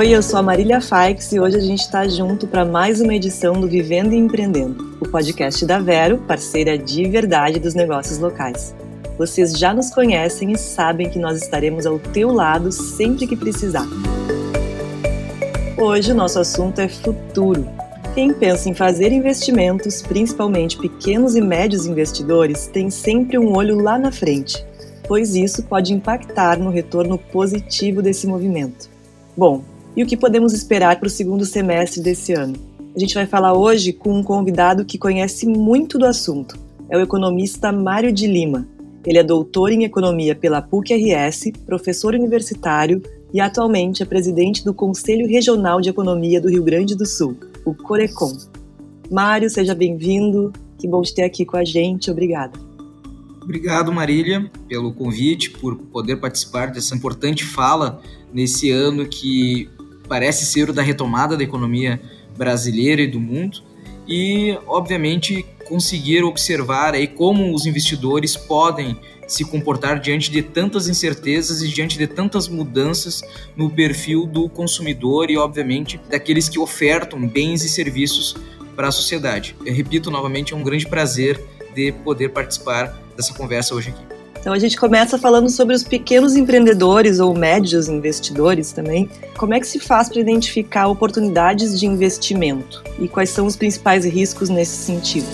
Oi, eu sou a Marília Faix e hoje a gente está junto para mais uma edição do Vivendo e Empreendendo, o podcast da Vero, parceira de verdade dos negócios locais. Vocês já nos conhecem e sabem que nós estaremos ao teu lado sempre que precisar. Hoje o nosso assunto é futuro. Quem pensa em fazer investimentos, principalmente pequenos e médios investidores, tem sempre um olho lá na frente, pois isso pode impactar no retorno positivo desse movimento. Bom, e o que podemos esperar para o segundo semestre desse ano? A gente vai falar hoje com um convidado que conhece muito do assunto. É o economista Mário de Lima. Ele é doutor em economia pela PUC-RS, professor universitário e atualmente é presidente do Conselho Regional de Economia do Rio Grande do Sul, o Corecon. Mário, seja bem-vindo. Que bom te ter aqui com a gente. Obrigada. Obrigado, Marília, pelo convite, por poder participar dessa importante fala nesse ano que parece ser o da retomada da economia brasileira e do mundo. E, obviamente, conseguir observar aí como os investidores podem se comportar diante de tantas incertezas e diante de tantas mudanças no perfil do consumidor e, obviamente, daqueles que ofertam bens e serviços para a sociedade. Eu repito novamente, é um grande prazer de poder participar dessa conversa hoje aqui. Então a gente começa falando sobre os pequenos empreendedores ou médios investidores também. Como é que se faz para identificar oportunidades de investimento e quais são os principais riscos nesse sentido?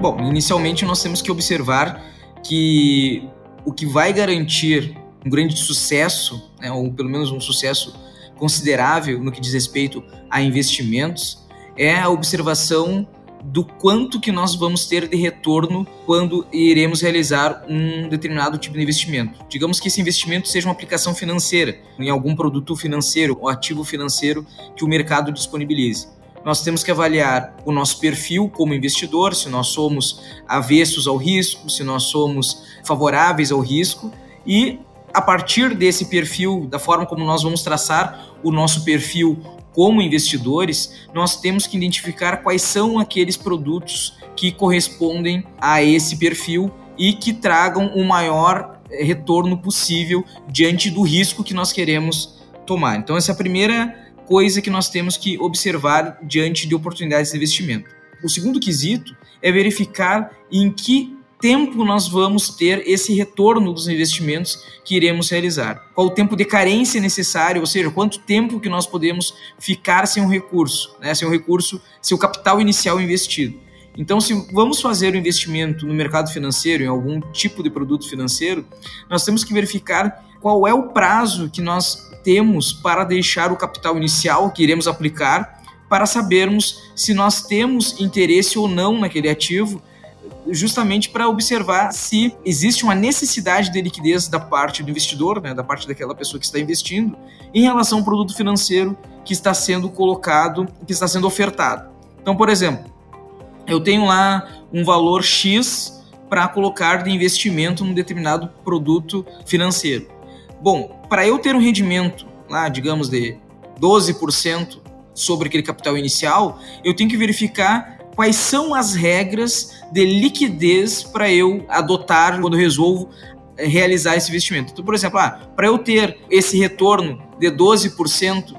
Bom, inicialmente nós temos que observar que o que vai garantir um grande sucesso, né, ou pelo menos um sucesso considerável no que diz respeito a investimentos, é a observação do quanto que nós vamos ter de retorno quando iremos realizar um determinado tipo de investimento. Digamos que esse investimento seja uma aplicação financeira, em algum produto financeiro ou ativo financeiro que o mercado disponibilize nós temos que avaliar o nosso perfil como investidor, se nós somos avessos ao risco, se nós somos favoráveis ao risco e a partir desse perfil, da forma como nós vamos traçar o nosso perfil como investidores, nós temos que identificar quais são aqueles produtos que correspondem a esse perfil e que tragam o maior eh, retorno possível diante do risco que nós queremos tomar. Então, essa é a primeira coisa que nós temos que observar diante de oportunidades de investimento. O segundo quesito é verificar em que tempo nós vamos ter esse retorno dos investimentos que iremos realizar. Qual o tempo de carência necessário, ou seja, quanto tempo que nós podemos ficar sem um recurso, né? sem um recurso, sem o capital inicial investido. Então, se vamos fazer o um investimento no mercado financeiro, em algum tipo de produto financeiro, nós temos que verificar qual é o prazo que nós temos para deixar o capital inicial que iremos aplicar para sabermos se nós temos interesse ou não naquele ativo, justamente para observar se existe uma necessidade de liquidez da parte do investidor, né, da parte daquela pessoa que está investindo, em relação ao produto financeiro que está sendo colocado, que está sendo ofertado. Então, por exemplo, eu tenho lá um valor X para colocar de investimento num determinado produto financeiro. Bom, para eu ter um rendimento lá, digamos, de 12% sobre aquele capital inicial, eu tenho que verificar quais são as regras de liquidez para eu adotar quando eu resolvo eh, realizar esse investimento. Então, por exemplo, ah, para eu ter esse retorno de 12%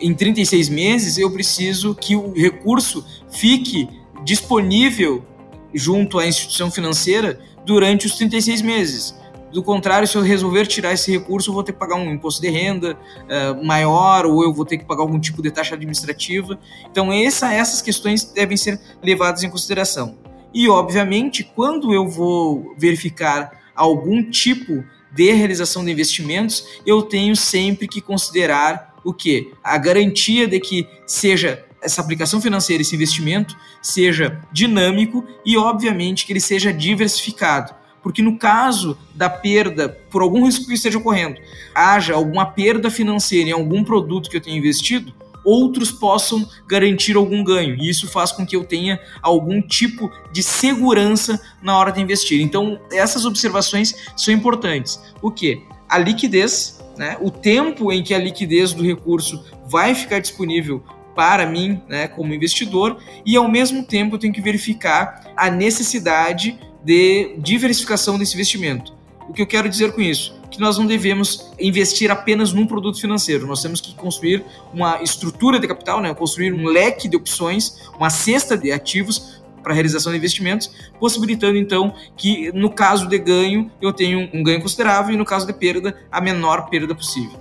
em 36 meses, eu preciso que o recurso fique disponível junto à instituição financeira durante os 36 meses. Do contrário, se eu resolver tirar esse recurso, eu vou ter que pagar um imposto de renda uh, maior ou eu vou ter que pagar algum tipo de taxa administrativa. Então, essa, essas questões devem ser levadas em consideração. E, obviamente, quando eu vou verificar algum tipo de realização de investimentos, eu tenho sempre que considerar o que? A garantia de que seja essa aplicação financeira, esse investimento, seja dinâmico e, obviamente, que ele seja diversificado porque no caso da perda, por algum risco que esteja ocorrendo, haja alguma perda financeira em algum produto que eu tenha investido, outros possam garantir algum ganho. E isso faz com que eu tenha algum tipo de segurança na hora de investir. Então, essas observações são importantes. O que? A liquidez, né? o tempo em que a liquidez do recurso vai ficar disponível para mim, né, como investidor, e ao mesmo tempo eu tenho que verificar a necessidade de diversificação desse investimento. O que eu quero dizer com isso? Que nós não devemos investir apenas num produto financeiro, nós temos que construir uma estrutura de capital, né? construir um leque de opções, uma cesta de ativos para realização de investimentos, possibilitando então que no caso de ganho eu tenho um ganho considerável e no caso de perda a menor perda possível.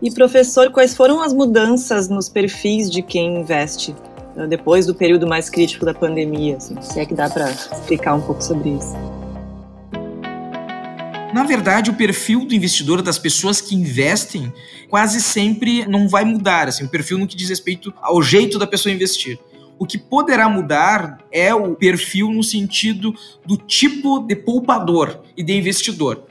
E professor, quais foram as mudanças nos perfis de quem investe depois do período mais crítico da pandemia? Assim, se é que dá para explicar um pouco sobre isso. Na verdade, o perfil do investidor, das pessoas que investem, quase sempre não vai mudar. Assim, o perfil no que diz respeito ao jeito da pessoa investir. O que poderá mudar é o perfil no sentido do tipo de poupador e de investidor.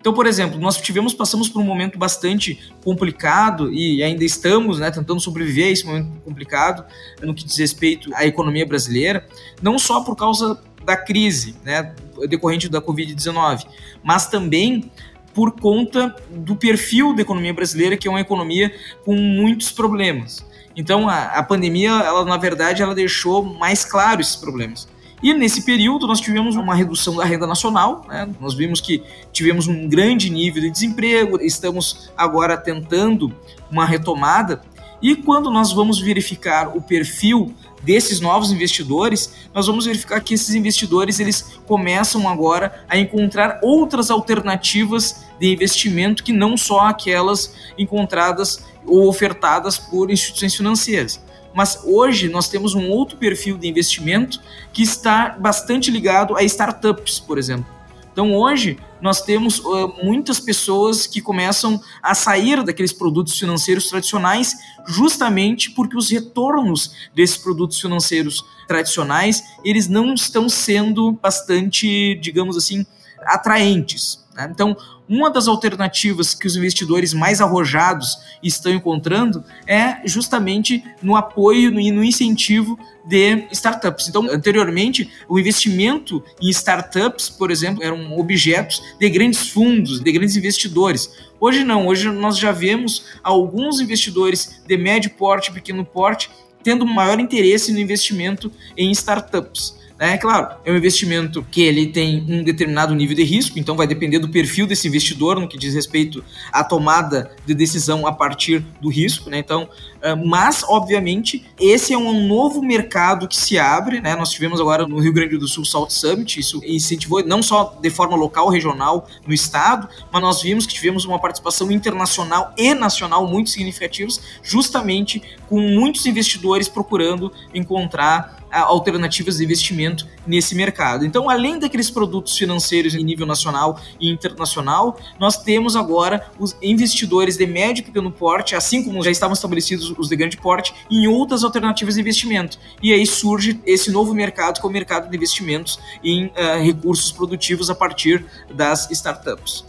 Então, por exemplo, nós tivemos, passamos por um momento bastante complicado e ainda estamos né, tentando sobreviver a esse momento complicado no que diz respeito à economia brasileira, não só por causa da crise né, decorrente da Covid-19, mas também por conta do perfil da economia brasileira, que é uma economia com muitos problemas. Então, a, a pandemia, ela na verdade, ela deixou mais claro esses problemas. E nesse período nós tivemos uma redução da renda nacional, né? nós vimos que tivemos um grande nível de desemprego, estamos agora tentando uma retomada. E quando nós vamos verificar o perfil desses novos investidores, nós vamos verificar que esses investidores eles começam agora a encontrar outras alternativas de investimento que não só aquelas encontradas ou ofertadas por instituições financeiras. Mas hoje nós temos um outro perfil de investimento que está bastante ligado a startups, por exemplo. Então hoje nós temos uh, muitas pessoas que começam a sair daqueles produtos financeiros tradicionais justamente porque os retornos desses produtos financeiros tradicionais eles não estão sendo bastante, digamos assim, atraentes. Né? Então uma das alternativas que os investidores mais arrojados estão encontrando é justamente no apoio e no incentivo de startups. Então, anteriormente, o investimento em startups, por exemplo, eram objetos de grandes fundos, de grandes investidores. Hoje não, hoje nós já vemos alguns investidores de médio porte, pequeno porte, tendo maior interesse no investimento em startups. É claro, é um investimento que ele tem um determinado nível de risco, então vai depender do perfil desse investidor no que diz respeito à tomada de decisão a partir do risco, né? Então, ah, mas obviamente esse é um novo mercado que se abre, né? Nós tivemos agora no Rio Grande do Sul Salt Summit, isso incentivou não só de forma local, regional no estado, mas nós vimos que tivemos uma participação internacional e nacional muito significativos, justamente com muitos investidores procurando encontrar alternativas de investimento nesse mercado. Então, além daqueles produtos financeiros em nível nacional e internacional, nós temos agora os investidores de médio e pequeno porte, assim como já estavam estabelecidos os de grande porte, em outras alternativas de investimento. E aí surge esse novo mercado, que é o mercado de investimentos em uh, recursos produtivos a partir das startups.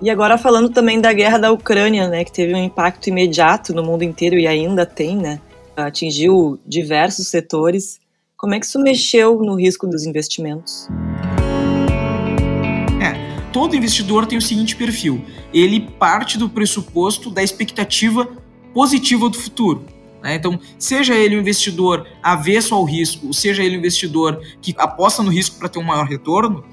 E agora falando também da guerra da Ucrânia, né, que teve um impacto imediato no mundo inteiro e ainda tem, né, atingiu diversos setores. Como é que isso mexeu no risco dos investimentos? É, todo investidor tem o seguinte perfil: ele parte do pressuposto da expectativa positiva do futuro. Né? Então, seja ele um investidor avesso ao risco, seja ele investidor que aposta no risco para ter um maior retorno,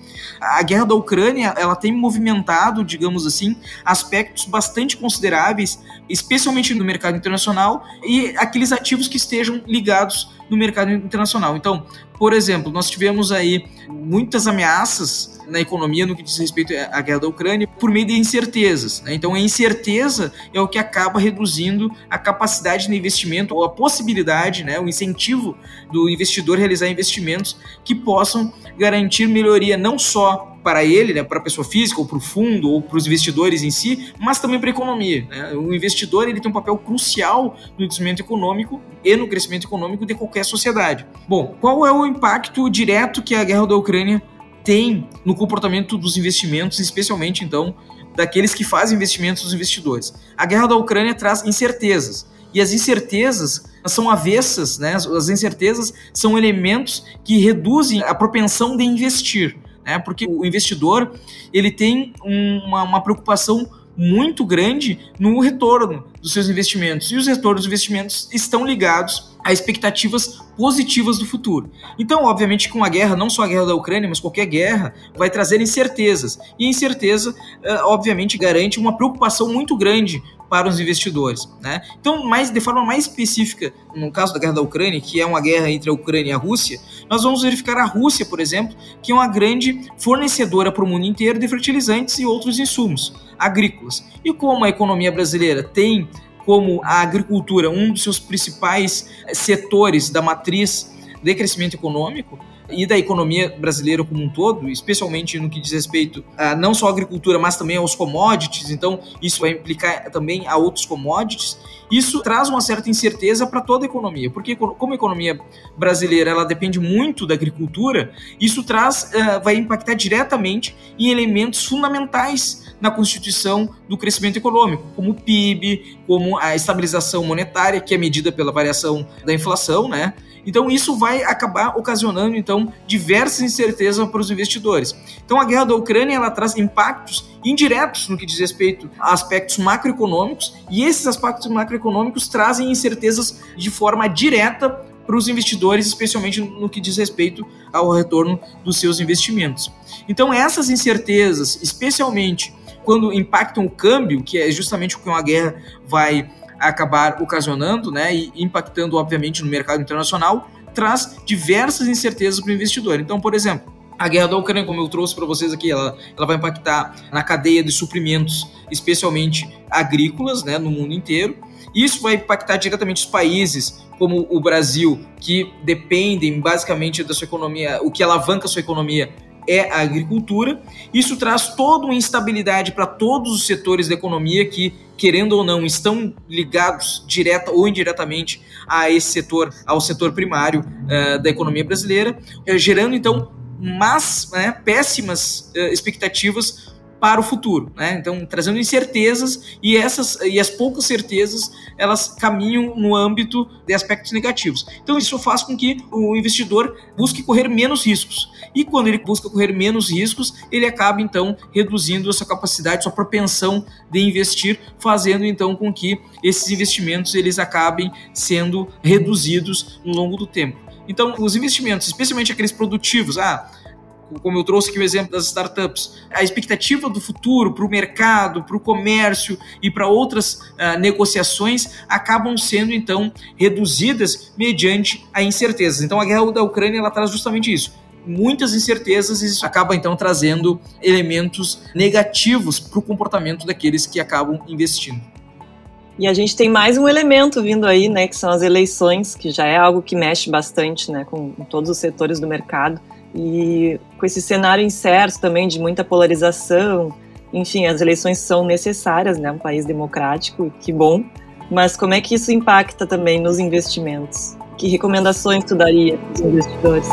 a guerra da Ucrânia ela tem movimentado, digamos assim, aspectos bastante consideráveis, especialmente no mercado internacional e aqueles ativos que estejam ligados no mercado internacional. Então, por exemplo, nós tivemos aí muitas ameaças na economia no que diz respeito à guerra da Ucrânia por meio de incertezas. Né? Então, a incerteza é o que acaba reduzindo a capacidade de investimento ou a possibilidade, né, o incentivo do investidor realizar investimentos que possam garantir melhoria não só para ele, né, para a pessoa física, ou para o fundo, ou para os investidores em si, mas também para a economia. Né? O investidor ele tem um papel crucial no desenvolvimento econômico e no crescimento econômico de qualquer sociedade. Bom, qual é o impacto direto que a guerra da Ucrânia tem no comportamento dos investimentos, especialmente então daqueles que fazem investimentos dos investidores? A guerra da Ucrânia traz incertezas. E as incertezas são avessas, né? As incertezas são elementos que reduzem a propensão de investir né? Porque o investidor ele tem uma, uma preocupação muito grande no retorno dos seus investimentos. E os retornos dos investimentos estão ligados a expectativas positivas do futuro. Então, obviamente, com a guerra, não só a guerra da Ucrânia, mas qualquer guerra, vai trazer incertezas. E incerteza, eh, obviamente, garante uma preocupação muito grande para os investidores. Né? Então, mais, de forma mais específica, no caso da guerra da Ucrânia, que é uma guerra entre a Ucrânia e a Rússia, nós vamos verificar a Rússia, por exemplo, que é uma grande fornecedora para o mundo inteiro de fertilizantes e outros insumos agrícolas. E como a economia brasileira tem como a agricultura um dos seus principais setores da matriz de crescimento econômico, e da economia brasileira como um todo, especialmente no que diz respeito a não só à agricultura, mas também aos commodities, então isso vai implicar também a outros commodities. Isso traz uma certa incerteza para toda a economia, porque como a economia brasileira ela depende muito da agricultura, isso traz uh, vai impactar diretamente em elementos fundamentais na constituição do crescimento econômico, como o PIB, como a estabilização monetária, que é medida pela variação da inflação, né? Então isso vai acabar ocasionando então diversas incertezas para os investidores. Então a guerra da Ucrânia ela traz impactos indiretos no que diz respeito a aspectos macroeconômicos e esses aspectos macroeconômicos trazem incertezas de forma direta para os investidores, especialmente no que diz respeito ao retorno dos seus investimentos. Então essas incertezas, especialmente quando impactam o câmbio, que é justamente o que uma guerra vai acabar ocasionando né, e impactando, obviamente, no mercado internacional, traz diversas incertezas para o investidor. Então, por exemplo, a guerra da Ucrânia, como eu trouxe para vocês aqui, ela, ela vai impactar na cadeia de suprimentos, especialmente agrícolas, né, no mundo inteiro. Isso vai impactar diretamente os países como o Brasil, que dependem basicamente da sua economia, o que alavanca a sua economia é a agricultura. Isso traz toda uma instabilidade para todos os setores da economia que, querendo ou não, estão ligados direta ou indiretamente a esse setor, ao setor primário uh, da economia brasileira, uh, gerando então mas, né, péssimas uh, expectativas para o futuro, né? Então, trazendo incertezas e essas e as poucas certezas elas caminham no âmbito de aspectos negativos. Então, isso faz com que o investidor busque correr menos riscos. E quando ele busca correr menos riscos, ele acaba então reduzindo a sua capacidade, sua propensão de investir, fazendo então com que esses investimentos eles acabem sendo reduzidos no longo do tempo. Então, os investimentos, especialmente aqueles produtivos, ah, como eu trouxe aqui o exemplo das startups, a expectativa do futuro para o mercado, para o comércio e para outras uh, negociações acabam sendo então reduzidas mediante a incerteza. Então a guerra da Ucrânia ela traz justamente isso. Muitas incertezas e isso acaba então trazendo elementos negativos para o comportamento daqueles que acabam investindo. E a gente tem mais um elemento vindo aí, né, que são as eleições, que já é algo que mexe bastante, né, com todos os setores do mercado. E com esse cenário incerto também de muita polarização, enfim, as eleições são necessárias, né? Um país democrático, que bom. Mas como é que isso impacta também nos investimentos? Que recomendações tu daria para os investidores?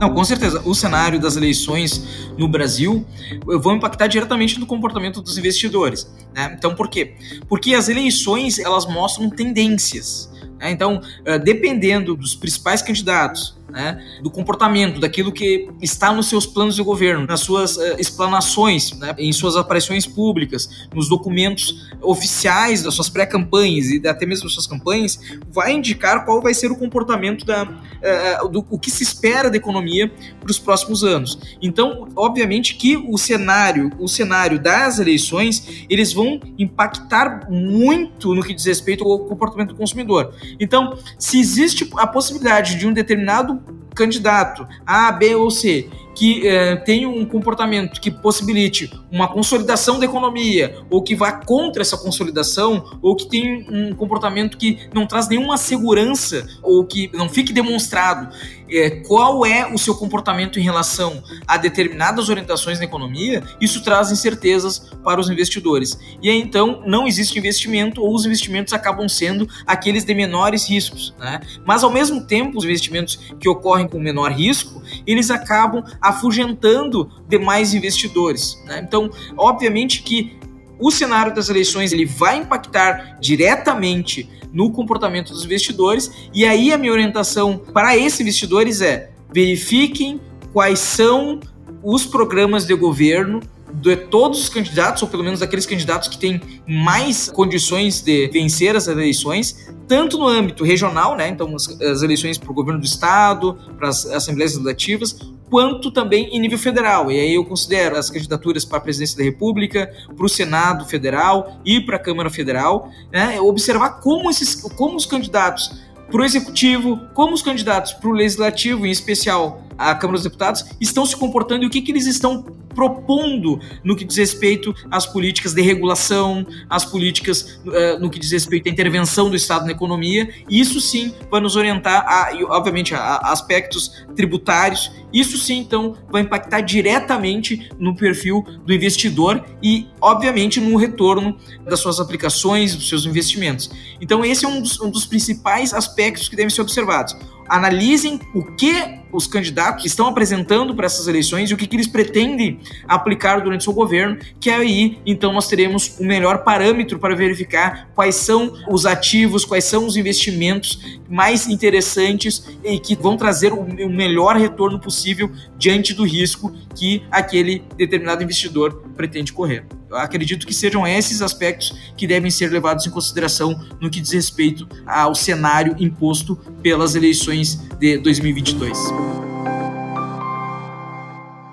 Não, com certeza. O cenário das eleições no Brasil vão impactar diretamente no comportamento dos investidores. Né? Então, por quê? Porque as eleições elas mostram tendências. Né? Então, eh, dependendo dos principais candidatos, né, do comportamento, daquilo que está nos seus planos de governo, nas suas uh, explanações, né, em suas aparições públicas, nos documentos oficiais das suas pré-campanhas e até mesmo das suas campanhas, vai indicar qual vai ser o comportamento da, uh, do o que se espera da economia para os próximos anos. Então, obviamente que o cenário, o cenário das eleições, eles vão impactar muito no que diz respeito ao comportamento do consumidor. Então, se existe a possibilidade de um determinado candidato A, B ou C que é, tenha um comportamento que possibilite uma consolidação da economia, ou que vá contra essa consolidação, ou que tenha um comportamento que não traz nenhuma segurança, ou que não fique demonstrado é, qual é o seu comportamento em relação a determinadas orientações na economia, isso traz incertezas para os investidores. E aí, então, não existe investimento ou os investimentos acabam sendo aqueles de menores riscos. Né? Mas, ao mesmo tempo, os investimentos que ocorrem com menor risco, eles acabam afugentando demais investidores. Né? Então, obviamente que o cenário das eleições ele vai impactar diretamente no comportamento dos investidores, e aí a minha orientação para esses investidores é verifiquem quais são os programas de governo de todos os candidatos, ou pelo menos daqueles candidatos que têm mais condições de vencer as eleições, tanto no âmbito regional, né, então as, as eleições para o governo do estado, para as assembleias legislativas, quanto também em nível federal. E aí eu considero as candidaturas para a presidência da República, para o Senado Federal e para a Câmara Federal, né, observar como, esses, como os candidatos para o executivo, como os candidatos para o legislativo, em especial a Câmara dos Deputados, estão se comportando e o que, que eles estão propondo no que diz respeito às políticas de regulação, às políticas uh, no que diz respeito à intervenção do Estado na economia. Isso sim vai nos orientar, a, obviamente, a, a aspectos tributários. Isso sim, então, vai impactar diretamente no perfil do investidor e, obviamente, no retorno das suas aplicações, dos seus investimentos. Então, esse é um dos, um dos principais aspectos que devem ser observados analisem o que os candidatos estão apresentando para essas eleições e o que, que eles pretendem aplicar durante seu governo, que aí então nós teremos o melhor parâmetro para verificar quais são os ativos, quais são os investimentos mais interessantes e que vão trazer o melhor retorno possível diante do risco que aquele determinado investidor pretende correr. Acredito que sejam esses aspectos que devem ser levados em consideração no que diz respeito ao cenário imposto pelas eleições de 2022.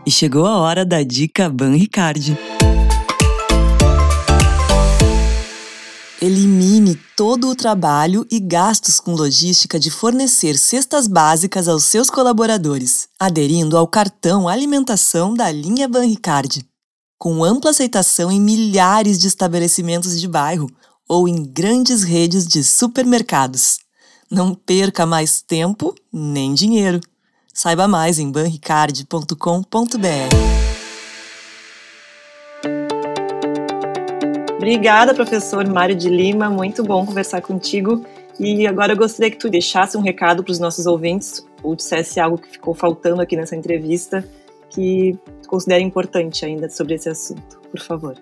E chegou a hora da dica Ban Ricardi. Elimine todo o trabalho e gastos com logística de fornecer cestas básicas aos seus colaboradores, aderindo ao cartão alimentação da linha Banricardi com ampla aceitação em milhares de estabelecimentos de bairro ou em grandes redes de supermercados. Não perca mais tempo nem dinheiro. Saiba mais em banricard.com.br. Obrigada, professor Mário de Lima. Muito bom conversar contigo. E agora eu gostaria que tu deixasse um recado para os nossos ouvintes ou dissesse algo que ficou faltando aqui nessa entrevista que considera importante ainda sobre esse assunto, por favor.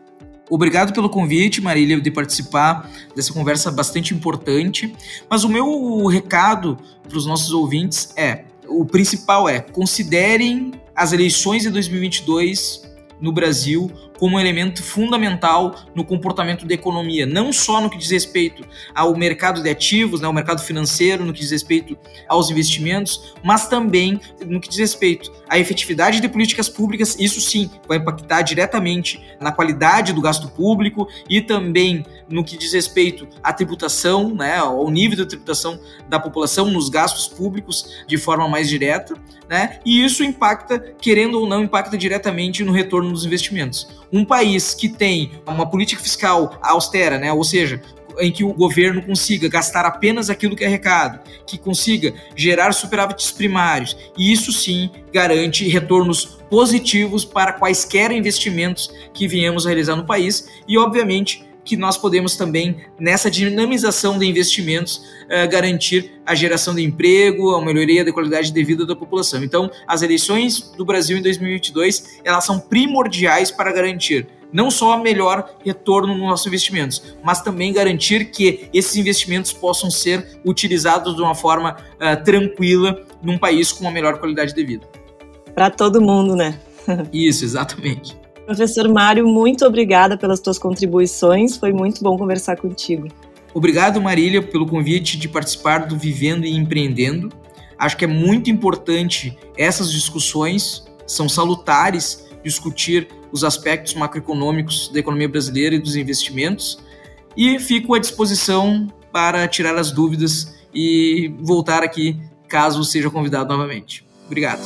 Obrigado pelo convite, Marília, de participar dessa conversa bastante importante. Mas o meu recado para os nossos ouvintes é: o principal é considerem as eleições de 2022 no Brasil como elemento fundamental no comportamento da economia, não só no que diz respeito ao mercado de ativos, né, ao mercado financeiro, no que diz respeito aos investimentos, mas também no que diz respeito à efetividade de políticas públicas. Isso sim vai impactar diretamente na qualidade do gasto público e também no que diz respeito à tributação, né, ao nível de tributação da população nos gastos públicos de forma mais direta, né? E isso impacta, querendo ou não, impacta diretamente no retorno dos investimentos um país que tem uma política fiscal austera, né, ou seja, em que o governo consiga gastar apenas aquilo que é arrecado, que consiga gerar superávites primários, e isso sim garante retornos positivos para quaisquer investimentos que viemos a realizar no país e, obviamente, que nós podemos também, nessa dinamização de investimentos, uh, garantir a geração de emprego, a melhoria da qualidade de vida da população. Então, as eleições do Brasil em 2022, elas são primordiais para garantir não só melhor retorno nos nossos investimentos, mas também garantir que esses investimentos possam ser utilizados de uma forma uh, tranquila num país com uma melhor qualidade de vida. Para todo mundo, né? Isso, exatamente. Professor Mário, muito obrigada pelas tuas contribuições. Foi muito bom conversar contigo. Obrigado, Marília, pelo convite de participar do Vivendo e Empreendendo. Acho que é muito importante essas discussões, são salutares discutir os aspectos macroeconômicos da economia brasileira e dos investimentos. E fico à disposição para tirar as dúvidas e voltar aqui caso seja convidado novamente. Obrigado.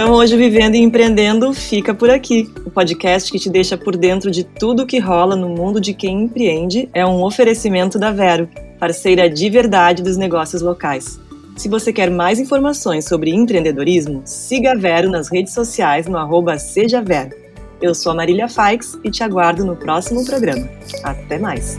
Então, hoje, Vivendo e Empreendendo fica por aqui. O podcast que te deixa por dentro de tudo que rola no mundo de quem empreende é um oferecimento da Vero, parceira de verdade dos negócios locais. Se você quer mais informações sobre empreendedorismo, siga a Vero nas redes sociais no arroba Seja Vero. Eu sou a Marília Faix e te aguardo no próximo programa. Até mais!